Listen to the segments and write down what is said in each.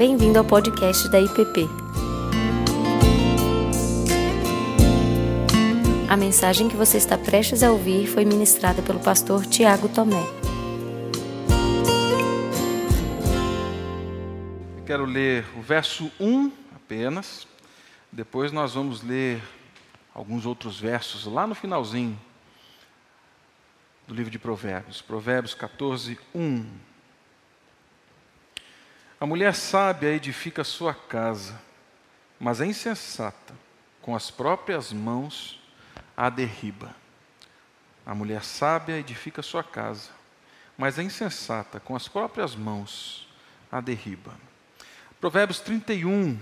Bem-vindo ao podcast da IPP. A mensagem que você está prestes a ouvir foi ministrada pelo pastor Tiago Tomé. Quero ler o verso 1 apenas, depois nós vamos ler alguns outros versos lá no finalzinho do livro de Provérbios, Provérbios 14, 1. A mulher sábia edifica sua casa, mas a insensata, com as próprias mãos, a derriba. A mulher sábia edifica sua casa, mas a insensata, com as próprias mãos, a derriba. Provérbios 31,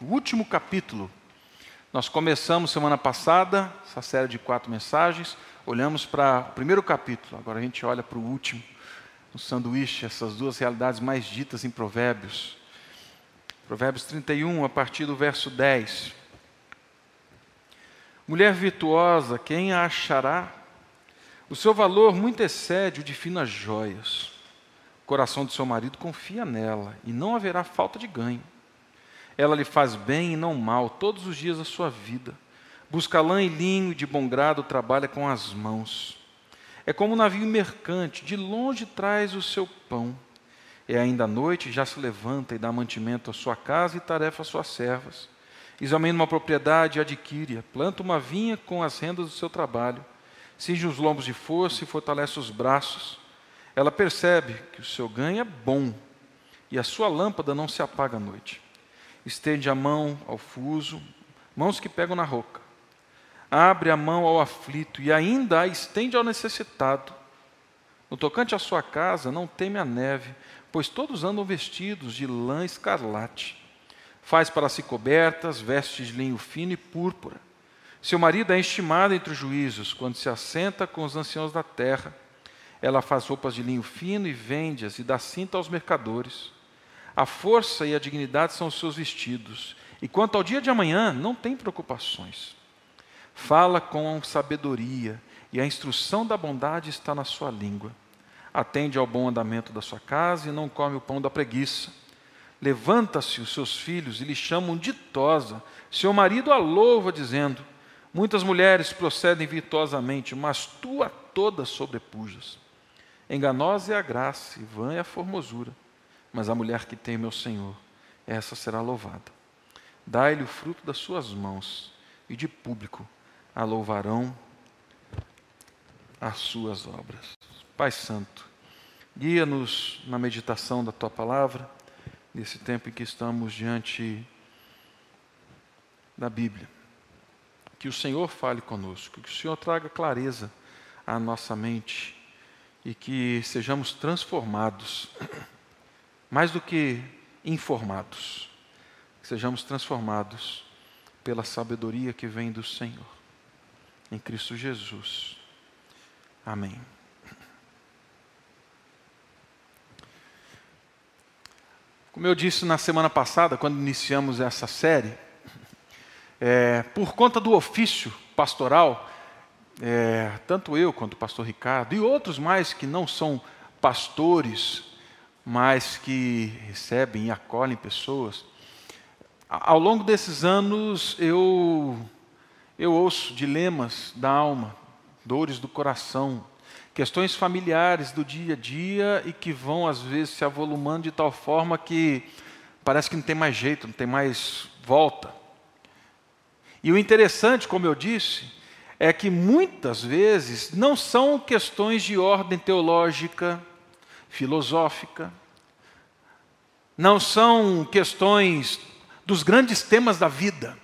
o último capítulo. Nós começamos semana passada, essa série de quatro mensagens, olhamos para o primeiro capítulo, agora a gente olha para o último, no sanduíche, essas duas realidades mais ditas em Provérbios. Provérbios 31, a partir do verso 10. Mulher virtuosa, quem a achará? O seu valor muito excede o de finas joias. O coração do seu marido confia nela, e não haverá falta de ganho. Ela lhe faz bem e não mal todos os dias da sua vida. Busca lã e linho e de bom grado trabalha com as mãos. É como um navio mercante, de longe traz o seu pão. É ainda à noite, já se levanta e dá mantimento à sua casa e tarefa às suas servas. Examina uma propriedade e adquire-a. Planta uma vinha com as rendas do seu trabalho. Cinge os lombos de força e fortalece os braços. Ela percebe que o seu ganho é bom e a sua lâmpada não se apaga à noite. Estende a mão ao fuso, mãos que pegam na roca abre a mão ao aflito e ainda a estende ao necessitado. No tocante à sua casa, não teme a neve, pois todos andam vestidos de lã escarlate. Faz para si cobertas, vestes de linho fino e púrpura. Seu marido é estimado entre os juízos, quando se assenta com os anciãos da terra. Ela faz roupas de linho fino e vende-as e dá cinta aos mercadores. A força e a dignidade são os seus vestidos, e quanto ao dia de amanhã, não tem preocupações. Fala com sabedoria, e a instrução da bondade está na sua língua. Atende ao bom andamento da sua casa e não come o pão da preguiça. Levanta-se os seus filhos e lhe chamam ditosa. Seu marido a louva, dizendo: Muitas mulheres procedem virtuosamente, mas tu a todas sobrepujas. Enganosa é a graça e vã é a formosura, mas a mulher que tem meu Senhor, essa será louvada. Dai-lhe o fruto das suas mãos, e de público a louvarão as suas obras. Pai Santo, guia-nos na meditação da tua palavra, nesse tempo em que estamos diante da Bíblia. Que o Senhor fale conosco, que o Senhor traga clareza à nossa mente e que sejamos transformados, mais do que informados, que sejamos transformados pela sabedoria que vem do Senhor em Cristo Jesus. Amém. Como eu disse na semana passada, quando iniciamos essa série, é, por conta do ofício pastoral, é, tanto eu quanto o pastor Ricardo e outros mais que não são pastores, mas que recebem e acolhem pessoas, ao longo desses anos eu eu ouço dilemas da alma, dores do coração, questões familiares do dia a dia e que vão, às vezes, se avolumando de tal forma que parece que não tem mais jeito, não tem mais volta. E o interessante, como eu disse, é que muitas vezes não são questões de ordem teológica, filosófica, não são questões dos grandes temas da vida.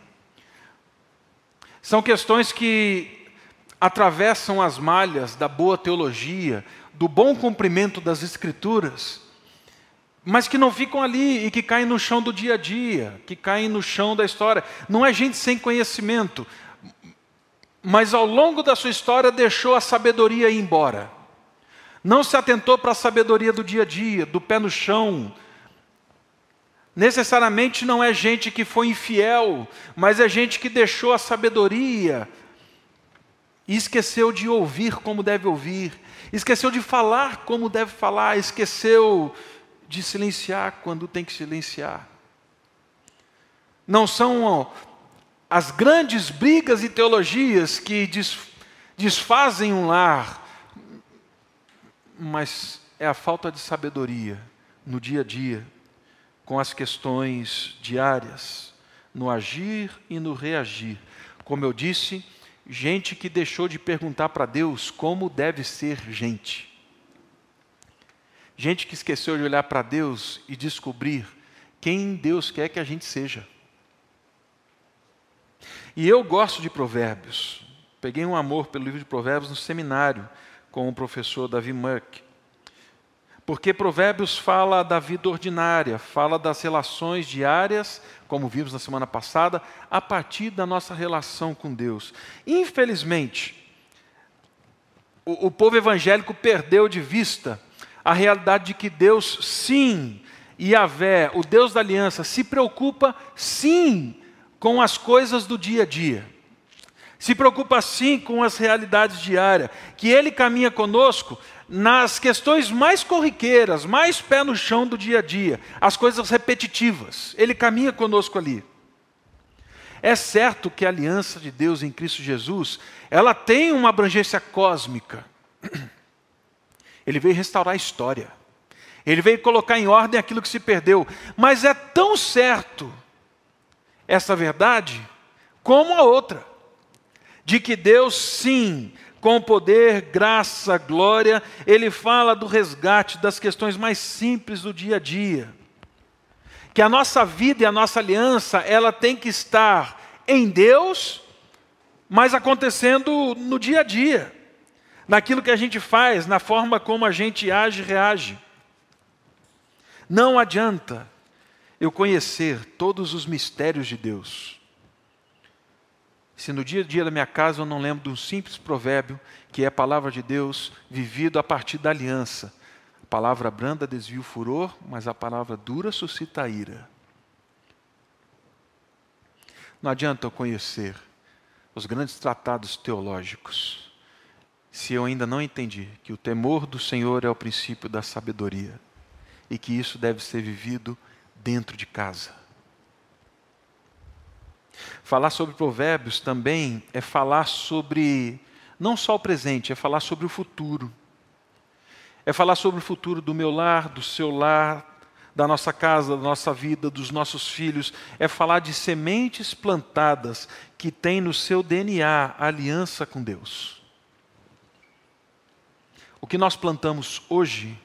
São questões que atravessam as malhas da boa teologia, do bom cumprimento das Escrituras, mas que não ficam ali e que caem no chão do dia a dia, que caem no chão da história. Não é gente sem conhecimento, mas ao longo da sua história deixou a sabedoria ir embora. Não se atentou para a sabedoria do dia a dia, do pé no chão, necessariamente não é gente que foi infiel, mas é gente que deixou a sabedoria e esqueceu de ouvir como deve ouvir, esqueceu de falar como deve falar, esqueceu de silenciar quando tem que silenciar. Não são as grandes brigas e teologias que desfazem um lar, mas é a falta de sabedoria no dia a dia, com as questões diárias, no agir e no reagir. Como eu disse, gente que deixou de perguntar para Deus como deve ser gente. Gente que esqueceu de olhar para Deus e descobrir quem Deus quer que a gente seja. E eu gosto de provérbios. Peguei um amor pelo livro de provérbios no seminário com o professor Davi Merck. Porque Provérbios fala da vida ordinária, fala das relações diárias, como vimos na semana passada, a partir da nossa relação com Deus. Infelizmente, o, o povo evangélico perdeu de vista a realidade de que Deus, sim, Yahvé, o Deus da aliança, se preocupa, sim, com as coisas do dia a dia. Se preocupa, sim, com as realidades diárias. Que Ele caminha conosco nas questões mais corriqueiras, mais pé no chão do dia a dia, as coisas repetitivas. Ele caminha conosco ali. É certo que a aliança de Deus em Cristo Jesus, ela tem uma abrangência cósmica. Ele veio restaurar a história. Ele veio colocar em ordem aquilo que se perdeu. Mas é tão certo essa verdade como a outra, de que Deus sim com poder, graça, glória, ele fala do resgate das questões mais simples do dia a dia. Que a nossa vida e a nossa aliança, ela tem que estar em Deus, mas acontecendo no dia a dia, naquilo que a gente faz, na forma como a gente age e reage. Não adianta eu conhecer todos os mistérios de Deus se no dia a dia da minha casa eu não lembro de um simples provérbio, que é a palavra de Deus vivido a partir da aliança. A palavra branda desvia o furor, mas a palavra dura suscita a ira. Não adianta eu conhecer os grandes tratados teológicos, se eu ainda não entendi que o temor do Senhor é o princípio da sabedoria e que isso deve ser vivido dentro de casa. Falar sobre provérbios também é falar sobre não só o presente, é falar sobre o futuro. É falar sobre o futuro do meu lar, do seu lar, da nossa casa, da nossa vida, dos nossos filhos. É falar de sementes plantadas que têm no seu DNA aliança com Deus. O que nós plantamos hoje,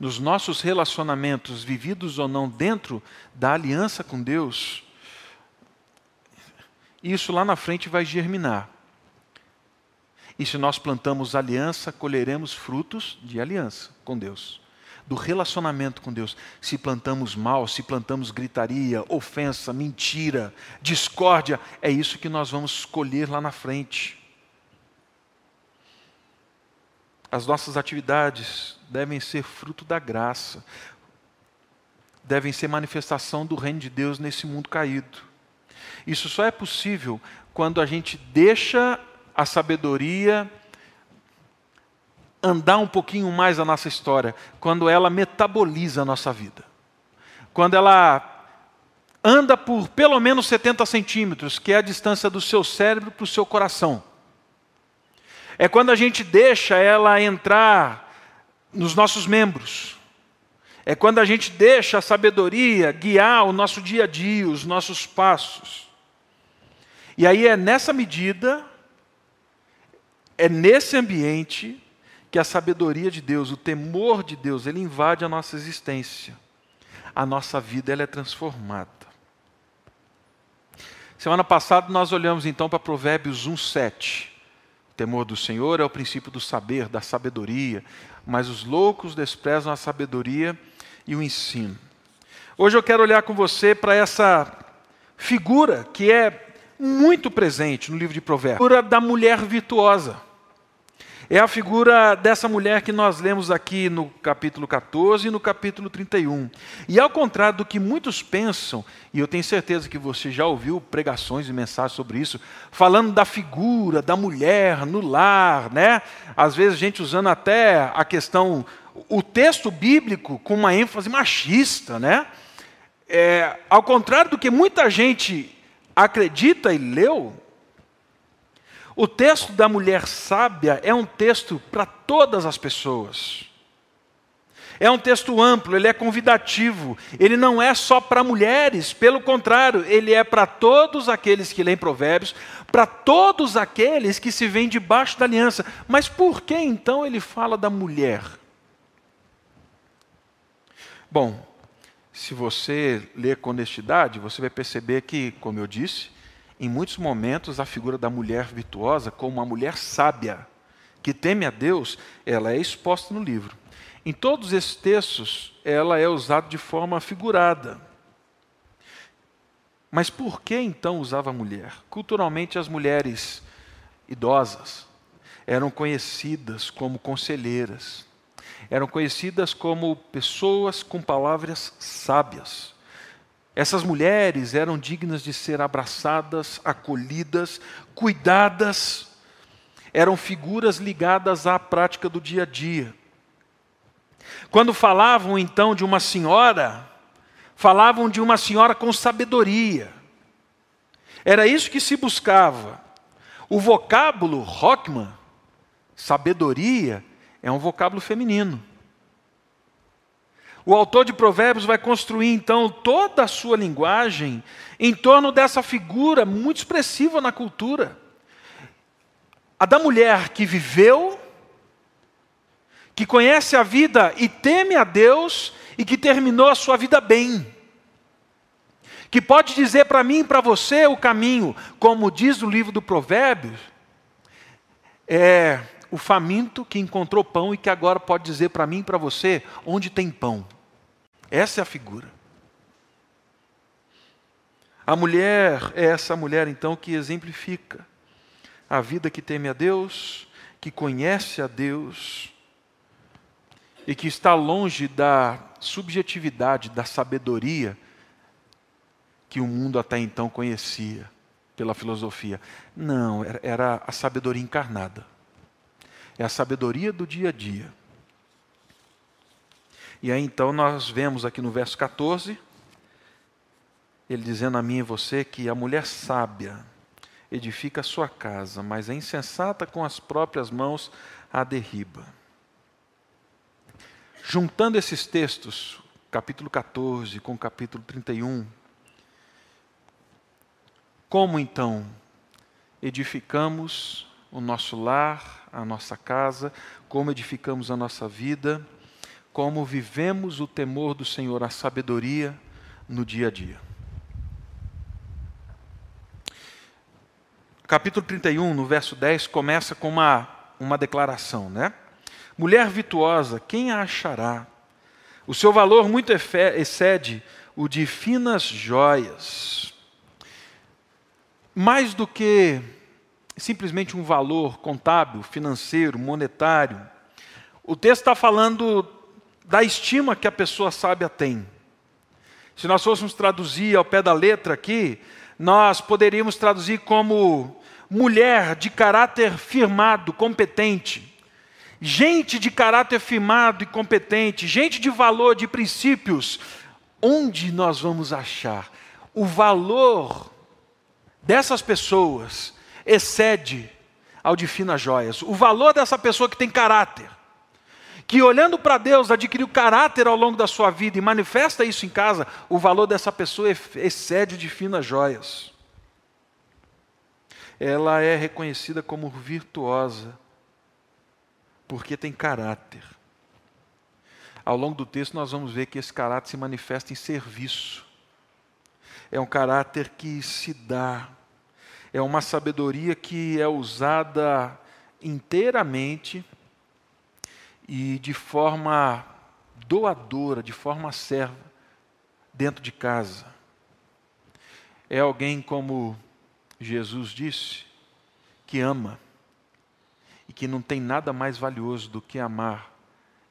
nos nossos relacionamentos, vividos ou não dentro da aliança com Deus, isso lá na frente vai germinar. E se nós plantamos aliança, colheremos frutos de aliança com Deus, do relacionamento com Deus. Se plantamos mal, se plantamos gritaria, ofensa, mentira, discórdia, é isso que nós vamos colher lá na frente. As nossas atividades devem ser fruto da graça, devem ser manifestação do reino de Deus nesse mundo caído. Isso só é possível quando a gente deixa a sabedoria andar um pouquinho mais a nossa história, quando ela metaboliza a nossa vida. Quando ela anda por pelo menos 70 centímetros, que é a distância do seu cérebro para o seu coração. É quando a gente deixa ela entrar nos nossos membros. É quando a gente deixa a sabedoria guiar o nosso dia a dia, os nossos passos. E aí é nessa medida, é nesse ambiente, que a sabedoria de Deus, o temor de Deus, ele invade a nossa existência. A nossa vida ela é transformada. Semana passada nós olhamos então para Provérbios 1:7. O temor do Senhor é o princípio do saber, da sabedoria, mas os loucos desprezam a sabedoria e o ensino. Hoje eu quero olhar com você para essa figura que é muito presente no livro de Provérbios. A figura da mulher virtuosa. É a figura dessa mulher que nós lemos aqui no capítulo 14 e no capítulo 31. E ao contrário do que muitos pensam, e eu tenho certeza que você já ouviu pregações e mensagens sobre isso, falando da figura da mulher no lar, né? Às vezes a gente usando até a questão o texto bíblico com uma ênfase machista, né? É, ao contrário do que muita gente acredita e leu, o texto da mulher sábia é um texto para todas as pessoas. É um texto amplo, ele é convidativo, ele não é só para mulheres, pelo contrário, ele é para todos aqueles que leem Provérbios, para todos aqueles que se veem debaixo da aliança. Mas por que então ele fala da mulher? Bom, se você ler com honestidade, você vai perceber que, como eu disse, em muitos momentos a figura da mulher virtuosa, como uma mulher sábia, que teme a Deus, ela é exposta no livro. Em todos esses textos, ela é usada de forma figurada. Mas por que então usava a mulher? Culturalmente, as mulheres idosas eram conhecidas como conselheiras, eram conhecidas como pessoas com palavras sábias. Essas mulheres eram dignas de ser abraçadas, acolhidas, cuidadas, eram figuras ligadas à prática do dia a dia. Quando falavam então de uma senhora, falavam de uma senhora com sabedoria. Era isso que se buscava. O vocábulo Rockman, sabedoria, é um vocábulo feminino. O autor de Provérbios vai construir então toda a sua linguagem em torno dessa figura muito expressiva na cultura. A da mulher que viveu que conhece a vida e teme a Deus e que terminou a sua vida bem. Que pode dizer para mim e para você o caminho, como diz o livro do Provérbios, é o faminto que encontrou pão e que agora pode dizer para mim e para você onde tem pão. Essa é a figura. A mulher é essa mulher então que exemplifica a vida que teme a Deus, que conhece a Deus e que está longe da subjetividade, da sabedoria que o mundo até então conhecia pela filosofia. Não, era a sabedoria encarnada. É a sabedoria do dia a dia. E aí então nós vemos aqui no verso 14, ele dizendo a mim e você que a mulher sábia edifica a sua casa, mas a insensata com as próprias mãos a derriba. Juntando esses textos, capítulo 14 com capítulo 31, como então edificamos o nosso lar, a nossa casa, como edificamos a nossa vida, como vivemos o temor do Senhor, a sabedoria no dia a dia. Capítulo 31, no verso 10, começa com uma, uma declaração, né? Mulher virtuosa, quem a achará? O seu valor muito excede o de finas joias. Mais do que simplesmente um valor contábil, financeiro, monetário, o texto está falando da estima que a pessoa sábia tem. Se nós fôssemos traduzir ao pé da letra aqui, nós poderíamos traduzir como mulher de caráter firmado, competente gente de caráter firmado e competente, gente de valor, de princípios, onde nós vamos achar? O valor dessas pessoas excede ao de finas joias. O valor dessa pessoa que tem caráter, que olhando para Deus adquiriu caráter ao longo da sua vida e manifesta isso em casa, o valor dessa pessoa excede de finas joias. Ela é reconhecida como virtuosa porque tem caráter. Ao longo do texto, nós vamos ver que esse caráter se manifesta em serviço. É um caráter que se dá, é uma sabedoria que é usada inteiramente e de forma doadora, de forma serva, dentro de casa. É alguém, como Jesus disse, que ama e que não tem nada mais valioso do que amar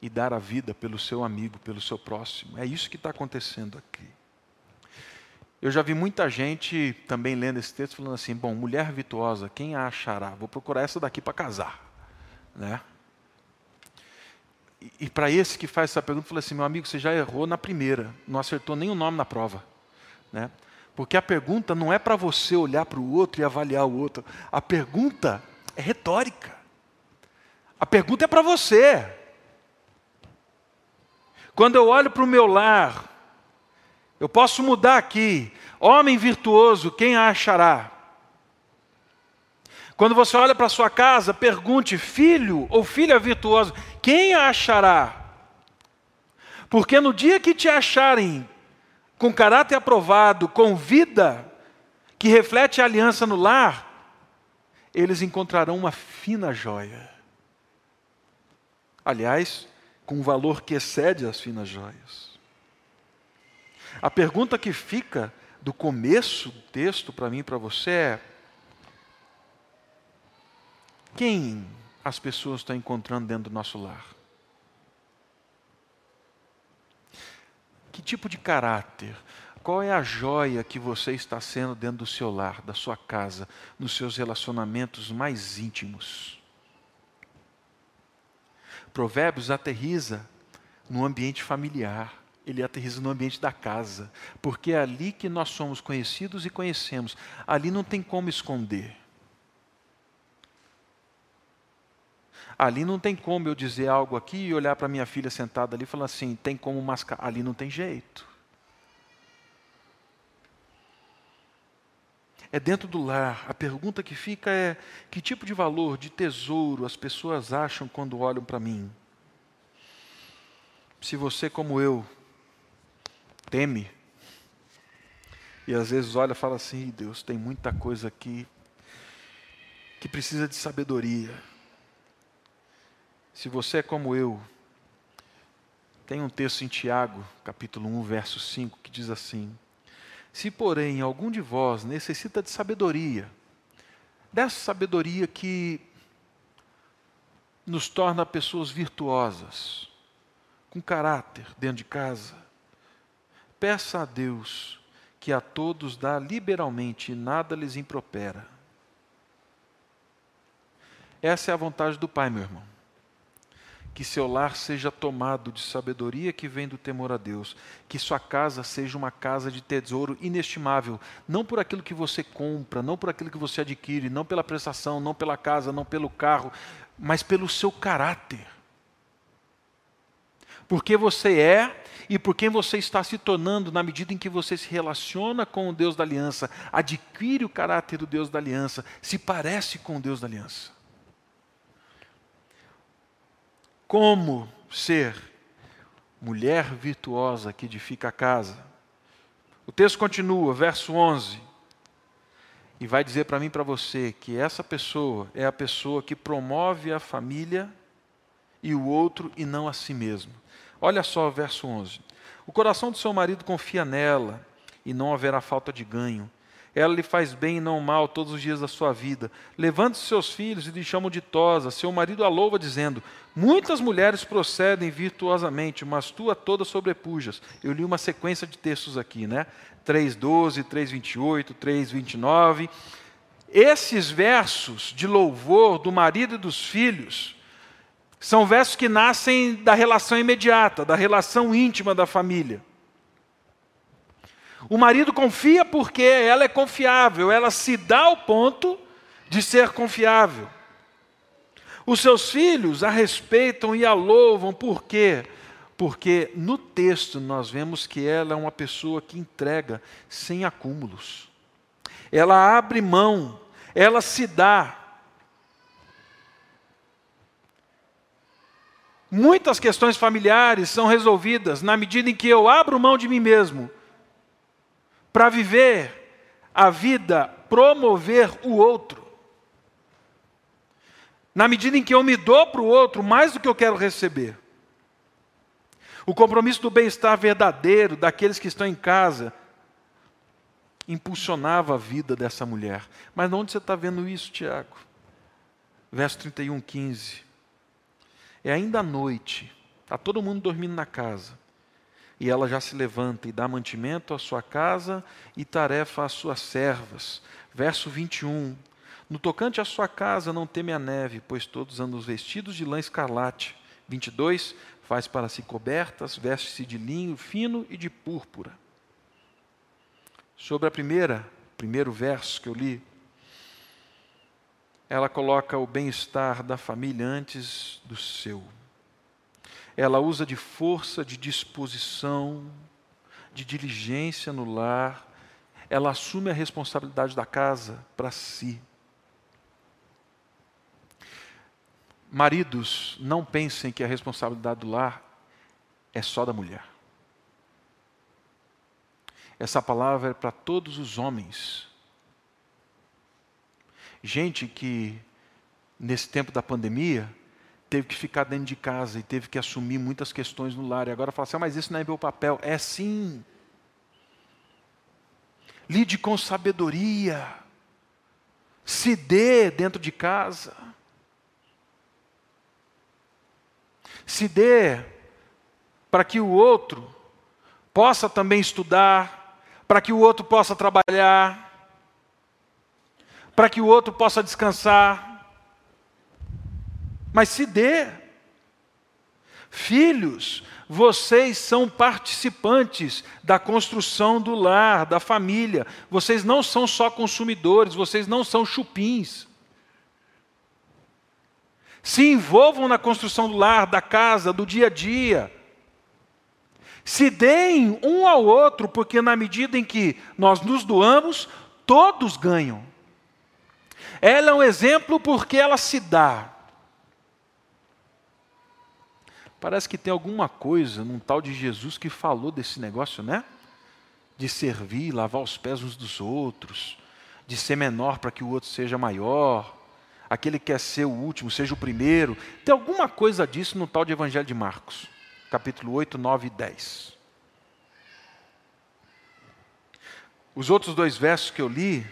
e dar a vida pelo seu amigo, pelo seu próximo. É isso que está acontecendo aqui. Eu já vi muita gente também lendo esse texto falando assim: bom, mulher virtuosa, quem a achará? Vou procurar essa daqui para casar. Né? E, e para esse que faz essa pergunta, eu falei assim: meu amigo, você já errou na primeira, não acertou nenhum nome na prova. Né? Porque a pergunta não é para você olhar para o outro e avaliar o outro. A pergunta é retórica. A pergunta é para você. Quando eu olho para o meu lar, eu posso mudar aqui. Homem virtuoso, quem a achará? Quando você olha para sua casa, pergunte: filho ou filha virtuosa, quem a achará? Porque no dia que te acharem com caráter aprovado, com vida, que reflete a aliança no lar, eles encontrarão uma fina joia. Aliás, com um valor que excede as finas joias. A pergunta que fica do começo do texto para mim e para você é: quem as pessoas estão encontrando dentro do nosso lar? Que tipo de caráter? Qual é a joia que você está sendo dentro do seu lar, da sua casa, nos seus relacionamentos mais íntimos? Provérbios aterriza no ambiente familiar, ele aterriza no ambiente da casa, porque é ali que nós somos conhecidos e conhecemos, ali não tem como esconder. Ali não tem como eu dizer algo aqui e olhar para minha filha sentada ali e falar assim: tem como mascar. Ali não tem jeito. É dentro do lar. A pergunta que fica é: que tipo de valor, de tesouro as pessoas acham quando olham para mim? Se você, como eu, teme, e às vezes olha e fala assim: Deus, tem muita coisa aqui que precisa de sabedoria. Se você é como eu, tem um texto em Tiago, capítulo 1, verso 5, que diz assim: Se, porém, algum de vós necessita de sabedoria, dessa sabedoria que nos torna pessoas virtuosas, com caráter dentro de casa, peça a Deus que a todos dá liberalmente e nada lhes impropera. Essa é a vontade do Pai, meu irmão que seu lar seja tomado de sabedoria que vem do temor a Deus, que sua casa seja uma casa de tesouro inestimável, não por aquilo que você compra, não por aquilo que você adquire, não pela prestação, não pela casa, não pelo carro, mas pelo seu caráter. Porque você é e por quem você está se tornando na medida em que você se relaciona com o Deus da aliança, adquire o caráter do Deus da aliança, se parece com o Deus da aliança como ser mulher virtuosa que edifica a casa. O texto continua, verso 11, e vai dizer para mim e para você que essa pessoa é a pessoa que promove a família e o outro e não a si mesmo. Olha só o verso 11. O coração do seu marido confia nela e não haverá falta de ganho. Ela lhe faz bem e não mal todos os dias da sua vida. Levante seus filhos e lhe chamam ditosa. Seu marido a louva, dizendo: Muitas mulheres procedem virtuosamente, mas tu a todas sobrepujas. Eu li uma sequência de textos aqui, né? 3,12, 3,28, 3,29. Esses versos de louvor do marido e dos filhos são versos que nascem da relação imediata, da relação íntima da família. O marido confia porque ela é confiável, ela se dá ao ponto de ser confiável. Os seus filhos a respeitam e a louvam, por quê? Porque no texto nós vemos que ela é uma pessoa que entrega sem acúmulos. Ela abre mão, ela se dá. Muitas questões familiares são resolvidas na medida em que eu abro mão de mim mesmo para viver a vida, promover o outro. Na medida em que eu me dou para o outro mais do que eu quero receber. O compromisso do bem-estar verdadeiro daqueles que estão em casa impulsionava a vida dessa mulher. Mas onde você está vendo isso, Tiago? Verso 31, 15. É ainda à noite, está todo mundo dormindo na casa e ela já se levanta e dá mantimento à sua casa e tarefa às suas servas. Verso 21. No tocante à sua casa, não teme a neve, pois todos andam vestidos de lã escarlate. 22, faz para si cobertas, veste-se de linho fino e de púrpura. Sobre a primeira, primeiro verso que eu li, ela coloca o bem-estar da família antes do seu. Ela usa de força, de disposição, de diligência no lar. Ela assume a responsabilidade da casa para si. Maridos, não pensem que a responsabilidade do lar é só da mulher. Essa palavra é para todos os homens. Gente que, nesse tempo da pandemia, teve que ficar dentro de casa e teve que assumir muitas questões no lar. E agora fala assim: ah, mas isso não é meu papel. É sim. Lide com sabedoria. Se dê dentro de casa. Se dê para que o outro possa também estudar, para que o outro possa trabalhar, para que o outro possa descansar mas se dê. Filhos, vocês são participantes da construção do lar, da família. Vocês não são só consumidores, vocês não são chupins. Se envolvam na construção do lar, da casa, do dia a dia. Se deem um ao outro, porque na medida em que nós nos doamos, todos ganham. Ela é um exemplo porque ela se dá. Parece que tem alguma coisa num tal de Jesus que falou desse negócio, né? De servir, lavar os pés uns dos outros, de ser menor para que o outro seja maior, aquele que quer ser o último, seja o primeiro. Tem alguma coisa disso no tal de Evangelho de Marcos, capítulo 8, 9 e 10. Os outros dois versos que eu li,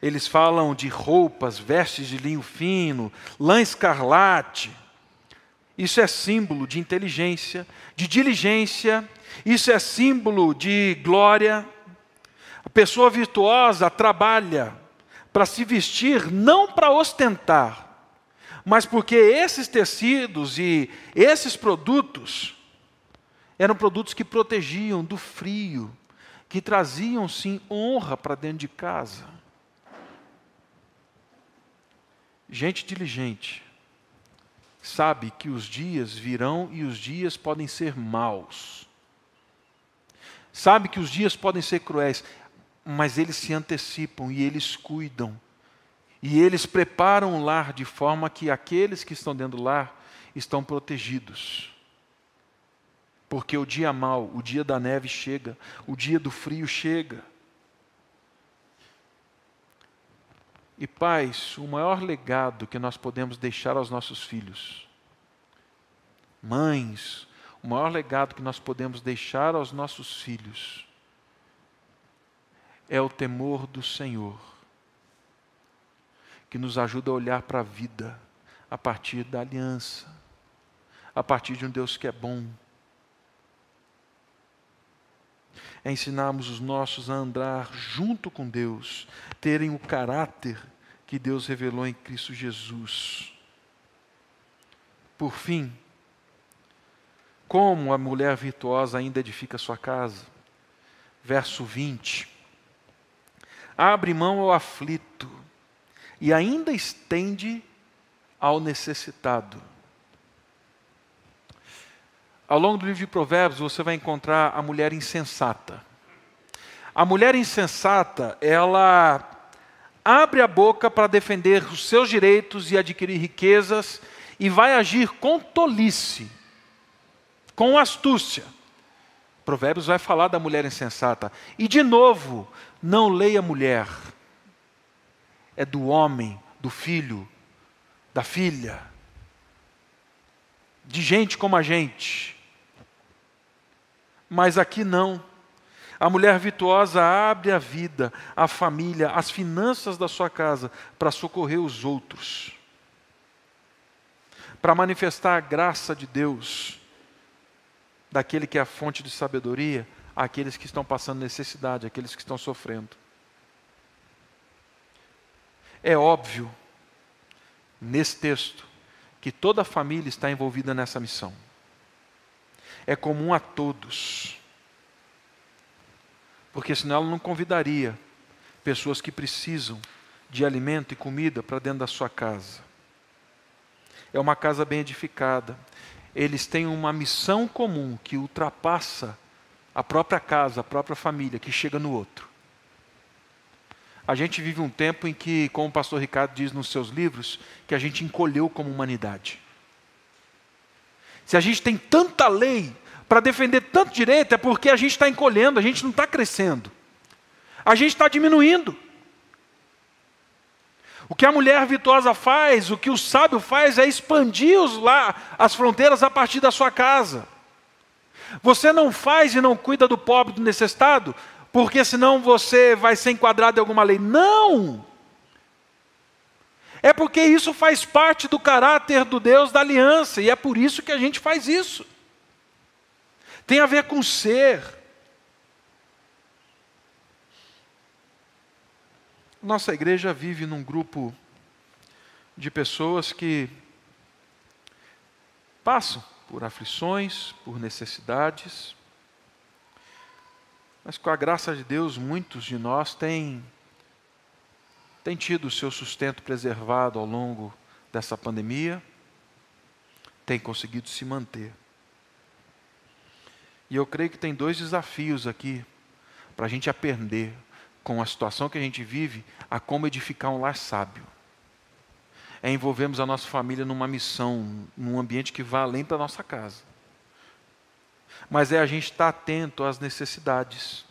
eles falam de roupas, vestes de linho fino, lã escarlate isso é símbolo de inteligência, de diligência, isso é símbolo de glória. A pessoa virtuosa trabalha para se vestir não para ostentar, mas porque esses tecidos e esses produtos eram produtos que protegiam do frio, que traziam sim honra para dentro de casa. Gente diligente sabe que os dias virão e os dias podem ser maus. Sabe que os dias podem ser cruéis, mas eles se antecipam e eles cuidam. E eles preparam o lar de forma que aqueles que estão dentro do lar estão protegidos. Porque o dia mau, o dia da neve chega, o dia do frio chega. E pais, o maior legado que nós podemos deixar aos nossos filhos, mães, o maior legado que nós podemos deixar aos nossos filhos é o temor do Senhor, que nos ajuda a olhar para a vida a partir da aliança, a partir de um Deus que é bom. É ensinarmos os nossos a andar junto com Deus, terem o caráter que Deus revelou em Cristo Jesus. Por fim, como a mulher virtuosa ainda edifica sua casa? Verso 20. Abre mão ao aflito e ainda estende ao necessitado. Ao longo do livro de Provérbios, você vai encontrar a mulher insensata. A mulher insensata, ela abre a boca para defender os seus direitos e adquirir riquezas e vai agir com tolice, com astúcia. Provérbios vai falar da mulher insensata. E de novo, não leia mulher. É do homem, do filho, da filha, de gente como a gente. Mas aqui não. A mulher virtuosa abre a vida, a família, as finanças da sua casa para socorrer os outros, para manifestar a graça de Deus, daquele que é a fonte de sabedoria, àqueles que estão passando necessidade, àqueles que estão sofrendo. É óbvio, nesse texto, que toda a família está envolvida nessa missão. É comum a todos. Porque senão ela não convidaria pessoas que precisam de alimento e comida para dentro da sua casa. É uma casa bem edificada. Eles têm uma missão comum que ultrapassa a própria casa, a própria família, que chega no outro. A gente vive um tempo em que, como o pastor Ricardo diz nos seus livros, que a gente encolheu como humanidade. Se a gente tem tanta lei para defender tanto direito, é porque a gente está encolhendo, a gente não está crescendo. A gente está diminuindo. O que a mulher virtuosa faz, o que o sábio faz, é expandir os lá, as fronteiras a partir da sua casa. Você não faz e não cuida do pobre, do necessitado, porque senão você vai ser enquadrado em alguma lei. Não! É porque isso faz parte do caráter do Deus da aliança, e é por isso que a gente faz isso. Tem a ver com ser. Nossa igreja vive num grupo de pessoas que passam por aflições, por necessidades, mas com a graça de Deus, muitos de nós têm, têm tido o seu sustento preservado ao longo dessa pandemia, têm conseguido se manter. E eu creio que tem dois desafios aqui para a gente aprender com a situação que a gente vive a como edificar um lar sábio. É envolvermos a nossa família numa missão, num ambiente que vá além da nossa casa mas é a gente estar atento às necessidades.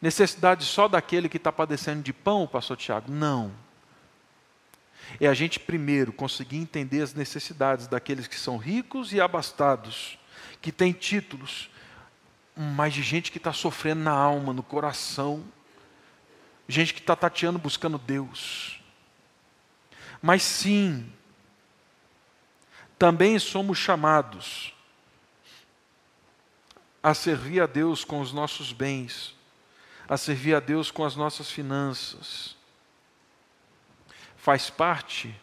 Necessidade só daquele que está padecendo de pão, pastor Tiago? Não. É a gente primeiro conseguir entender as necessidades daqueles que são ricos e abastados, que têm títulos, mas de gente que está sofrendo na alma, no coração, gente que está tateando buscando Deus. Mas sim, também somos chamados a servir a Deus com os nossos bens, a servir a Deus com as nossas finanças. Faz parte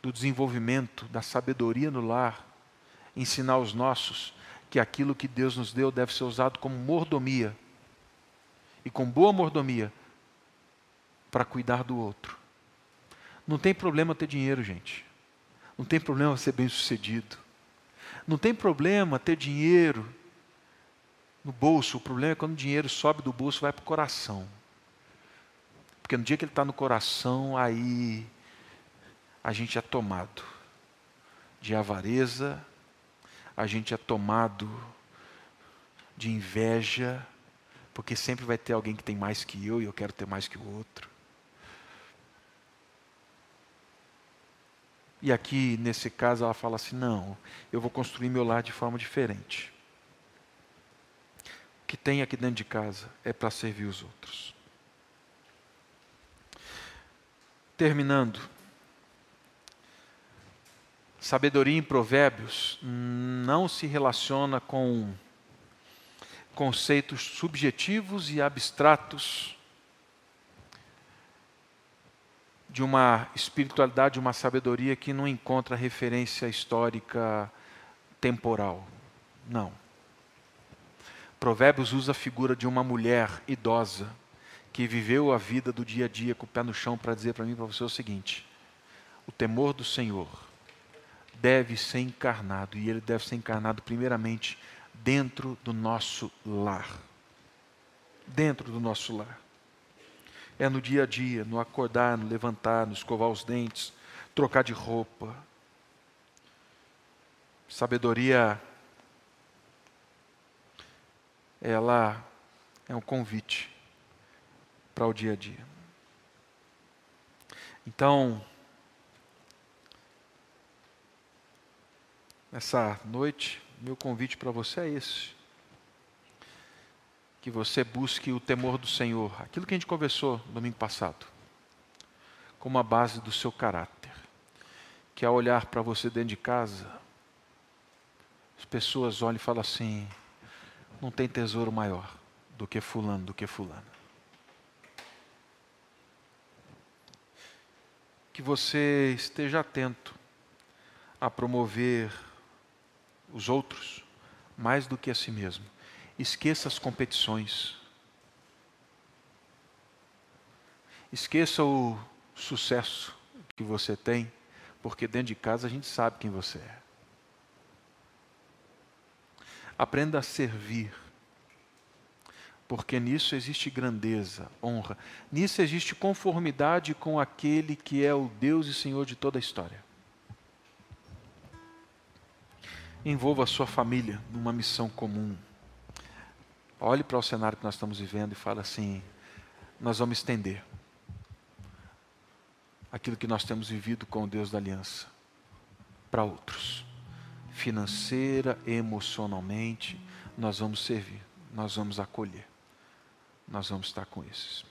do desenvolvimento da sabedoria no lar, ensinar os nossos que aquilo que Deus nos deu deve ser usado como mordomia, e com boa mordomia, para cuidar do outro. Não tem problema ter dinheiro, gente. Não tem problema ser bem sucedido. Não tem problema ter dinheiro no bolso. O problema é quando o dinheiro sobe do bolso e vai para o coração. Porque no dia que ele está no coração, aí a gente é tomado de avareza, a gente é tomado de inveja, porque sempre vai ter alguém que tem mais que eu e eu quero ter mais que o outro. E aqui, nesse caso, ela fala assim: não, eu vou construir meu lar de forma diferente que tem aqui dentro de casa é para servir os outros. Terminando, sabedoria em provérbios não se relaciona com conceitos subjetivos e abstratos de uma espiritualidade, de uma sabedoria que não encontra referência histórica temporal. Não. Provérbios usa a figura de uma mulher idosa que viveu a vida do dia a dia com o pé no chão para dizer para mim e para você o seguinte: o temor do Senhor deve ser encarnado e ele deve ser encarnado primeiramente dentro do nosso lar. Dentro do nosso lar. É no dia a dia, no acordar, no levantar, no escovar os dentes, trocar de roupa. Sabedoria ela é um convite para o dia a dia. Então, nessa noite, meu convite para você é esse. Que você busque o temor do Senhor, aquilo que a gente conversou domingo passado, como a base do seu caráter. Que ao olhar para você dentro de casa, as pessoas olham e falam assim: não tem tesouro maior do que fulano, do que fulano. Que você esteja atento a promover os outros mais do que a si mesmo. Esqueça as competições. Esqueça o sucesso que você tem, porque dentro de casa a gente sabe quem você é. Aprenda a servir, porque nisso existe grandeza, honra, nisso existe conformidade com aquele que é o Deus e Senhor de toda a história. Envolva a sua família numa missão comum. Olhe para o cenário que nós estamos vivendo e fale assim: nós vamos estender aquilo que nós temos vivido com o Deus da aliança para outros. Financeira, emocionalmente, nós vamos servir, nós vamos acolher, nós vamos estar com esses.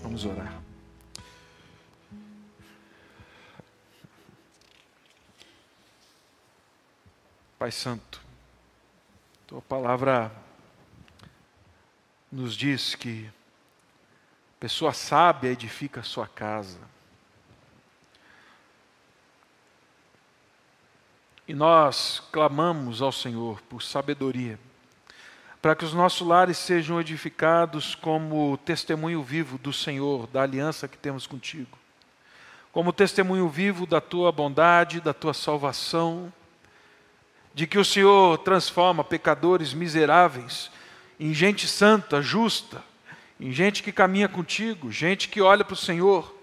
Vamos orar. Pai Santo, tua palavra nos diz que pessoa sábia edifica a sua casa. E nós clamamos ao Senhor por sabedoria, para que os nossos lares sejam edificados como testemunho vivo do Senhor, da aliança que temos contigo, como testemunho vivo da tua bondade, da tua salvação de que o Senhor transforma pecadores miseráveis em gente santa, justa, em gente que caminha contigo, gente que olha para o Senhor.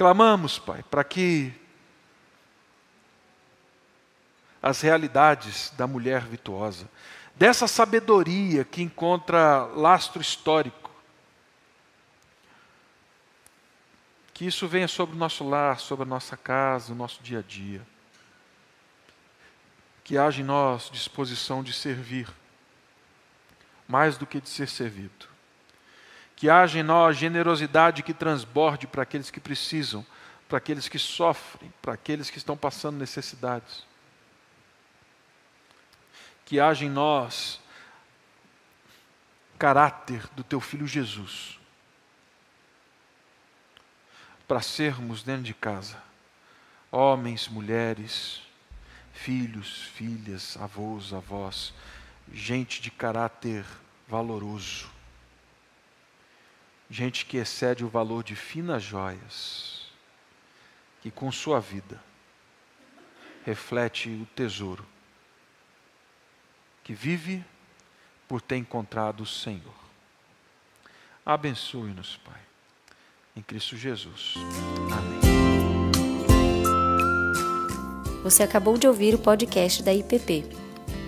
Clamamos, Pai, para que as realidades da mulher virtuosa, dessa sabedoria que encontra lastro histórico, Que isso venha sobre o nosso lar, sobre a nossa casa, o nosso dia a dia. Que haja em nós disposição de servir, mais do que de ser servido. Que haja em nós generosidade que transborde para aqueles que precisam, para aqueles que sofrem, para aqueles que estão passando necessidades. Que haja em nós caráter do teu filho Jesus para sermos dentro de casa homens, mulheres, filhos, filhas, avós, avós, gente de caráter valoroso, gente que excede o valor de finas joias, que com sua vida reflete o tesouro, que vive por ter encontrado o Senhor. Abençoe-nos, Pai em Cristo Jesus. Amém. Você acabou de ouvir o podcast da IPP.